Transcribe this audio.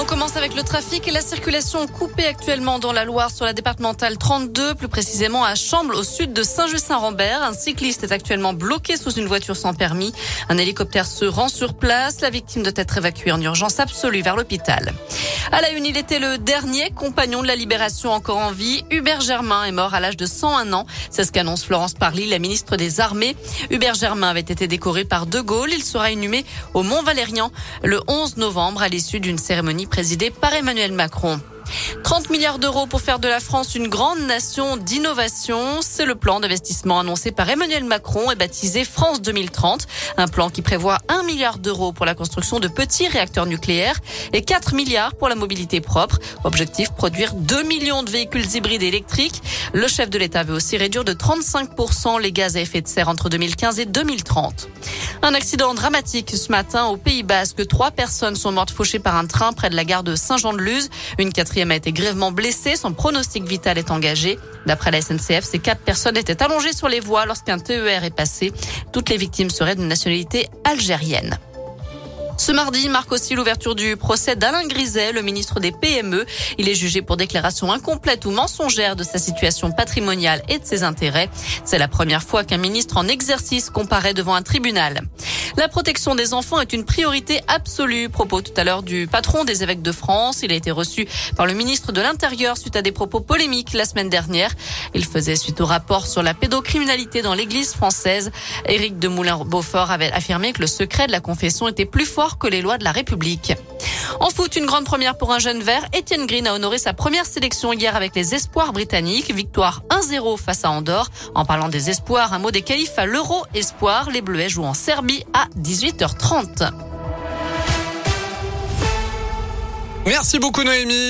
On commence avec le trafic et la circulation coupée actuellement dans la Loire sur la départementale 32, plus précisément à Chamble au sud de Saint-Just-Saint-Rambert. Un cycliste est actuellement bloqué sous une voiture sans permis. Un hélicoptère se rend sur place. La victime doit être évacuée en urgence absolue vers l'hôpital. À la une, il était le dernier compagnon de la libération encore en vie. Hubert Germain est mort à l'âge de 101 ans. C'est ce qu'annonce Florence Parly, la ministre des Armées. Hubert Germain avait été décoré par De Gaulle. Il sera inhumé au Mont Valérien le 11 novembre à l'issue d'une cérémonie présidée par Emmanuel Macron. 30 milliards d'euros pour faire de la France une grande nation d'innovation. C'est le plan d'investissement annoncé par Emmanuel Macron et baptisé France 2030. Un plan qui prévoit 1 milliard d'euros pour la construction de petits réacteurs nucléaires et 4 milliards pour la mobilité propre. Objectif, produire 2 millions de véhicules hybrides électriques. Le chef de l'État veut aussi réduire de 35% les gaz à effet de serre entre 2015 et 2030. Un accident dramatique ce matin au Pays Basque. Trois personnes sont mortes fauchées par un train près de la gare de Saint-Jean-de-Luz. Une quatrième a été grièvement blessée. Son pronostic vital est engagé. D'après la SNCF, ces quatre personnes étaient allongées sur les voies lorsqu'un TER est passé. Toutes les victimes seraient de nationalité algérienne. Ce mardi marque aussi l'ouverture du procès d'Alain Griset, le ministre des PME. Il est jugé pour déclaration incomplète ou mensongère de sa situation patrimoniale et de ses intérêts. C'est la première fois qu'un ministre en exercice comparaît devant un tribunal. La protection des enfants est une priorité absolue. Propos tout à l'heure du patron des évêques de France. Il a été reçu par le ministre de l'Intérieur suite à des propos polémiques la semaine dernière. Il faisait suite au rapport sur la pédocriminalité dans l'église française. Éric de Moulin-Beaufort avait affirmé que le secret de la confession était plus fort que les lois de la République. En foot, une grande première pour un jeune vert. Etienne Green a honoré sa première sélection hier avec les espoirs britanniques. Victoire 1-0 face à Andorre. En parlant des espoirs, un mot des qualifs à l'Euro Espoir. Les Bleuets jouent en Serbie à 18h30. Merci beaucoup Noémie.